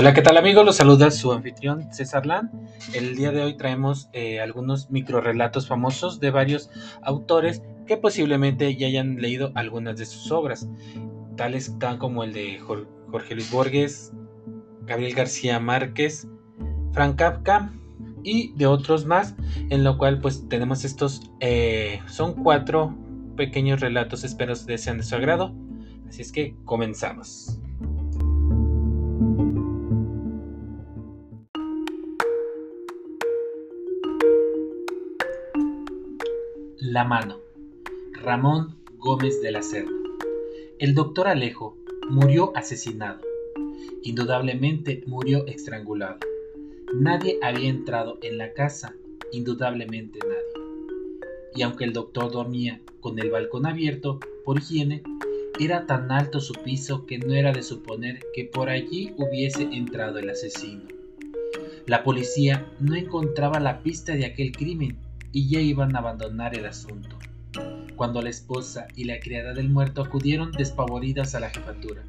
Hola, ¿qué tal amigos? Los saluda su anfitrión César Lan. El día de hoy traemos eh, algunos microrelatos famosos de varios autores que posiblemente ya hayan leído algunas de sus obras, tales como el de Jorge Luis Borges, Gabriel García Márquez, Frank Kafka y de otros más, en lo cual pues tenemos estos, eh, son cuatro pequeños relatos, espero que sean de su agrado. Así es que comenzamos. La mano. Ramón Gómez de la Serna. El doctor Alejo murió asesinado. Indudablemente murió estrangulado. Nadie había entrado en la casa, indudablemente nadie. Y aunque el doctor dormía con el balcón abierto, por higiene, era tan alto su piso que no era de suponer que por allí hubiese entrado el asesino. La policía no encontraba la pista de aquel crimen y ya iban a abandonar el asunto, cuando la esposa y la criada del muerto acudieron despavoridas a la jefatura.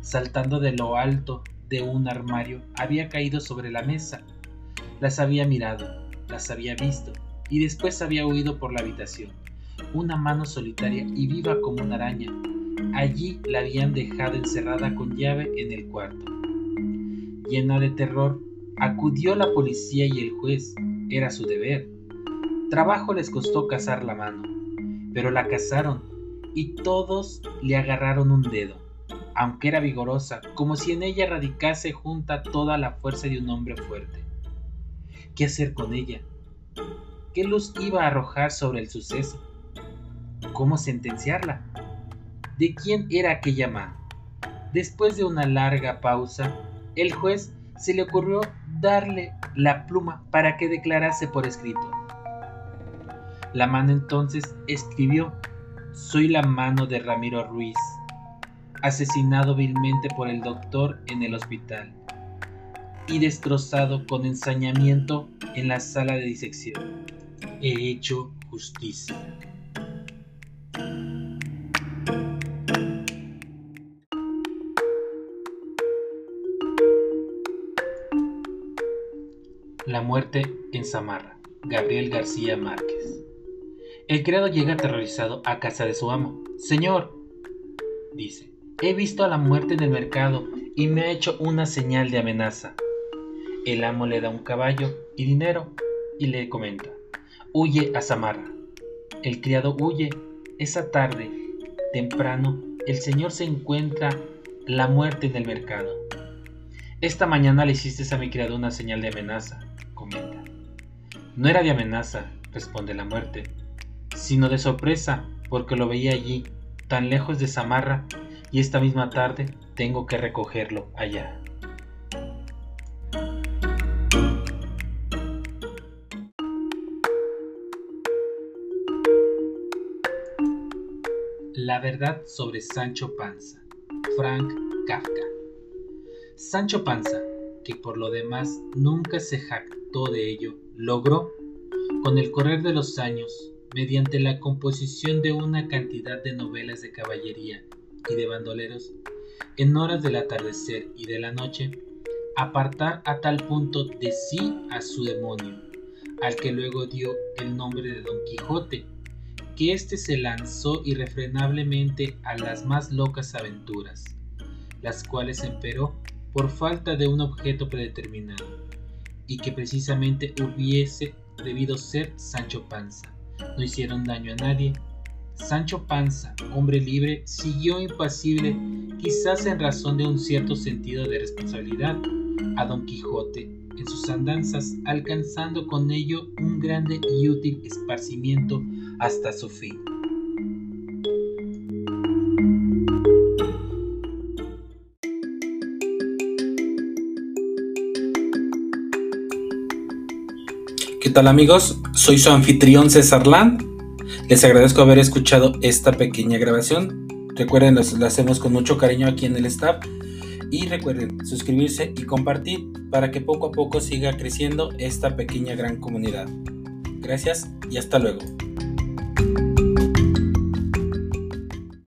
Saltando de lo alto de un armario, había caído sobre la mesa. Las había mirado, las había visto, y después había huido por la habitación. Una mano solitaria y viva como una araña. Allí la habían dejado encerrada con llave en el cuarto. Llena de terror, acudió la policía y el juez. Era su deber Trabajo les costó cazar la mano, pero la cazaron y todos le agarraron un dedo, aunque era vigorosa, como si en ella radicase junta toda la fuerza de un hombre fuerte. ¿Qué hacer con ella? ¿Qué luz iba a arrojar sobre el suceso? ¿Cómo sentenciarla? ¿De quién era aquella mano? Después de una larga pausa, el juez se le ocurrió darle la pluma para que declarase por escrito. La mano entonces escribió, soy la mano de Ramiro Ruiz, asesinado vilmente por el doctor en el hospital y destrozado con ensañamiento en la sala de disección. He hecho justicia. La muerte en Zamarra. Gabriel García Márquez. El criado llega aterrorizado a casa de su amo. Señor, dice, he visto a la muerte en el mercado y me ha hecho una señal de amenaza. El amo le da un caballo y dinero y le comenta, huye a Samarra. El criado huye. Esa tarde, temprano, el señor se encuentra la muerte en el mercado. Esta mañana le hiciste a mi criado una señal de amenaza, comenta. No era de amenaza, responde la muerte sino de sorpresa, porque lo veía allí, tan lejos de Samarra, y esta misma tarde tengo que recogerlo allá. La verdad sobre Sancho Panza, Frank Kafka. Sancho Panza, que por lo demás nunca se jactó de ello, logró, con el correr de los años, mediante la composición de una cantidad de novelas de caballería y de bandoleros, en horas del atardecer y de la noche, apartar a tal punto de sí a su demonio, al que luego dio el nombre de Don Quijote, que éste se lanzó irrefrenablemente a las más locas aventuras, las cuales emperó por falta de un objeto predeterminado, y que precisamente hubiese debido ser Sancho Panza no hicieron daño a nadie. Sancho Panza, hombre libre, siguió impasible, quizás en razón de un cierto sentido de responsabilidad, a Don Quijote en sus andanzas, alcanzando con ello un grande y útil esparcimiento hasta su fin. Tal amigos? Soy su anfitrión César Land. Les agradezco haber escuchado esta pequeña grabación. Recuerden, la hacemos con mucho cariño aquí en el staff. Y recuerden suscribirse y compartir para que poco a poco siga creciendo esta pequeña gran comunidad. Gracias y hasta luego.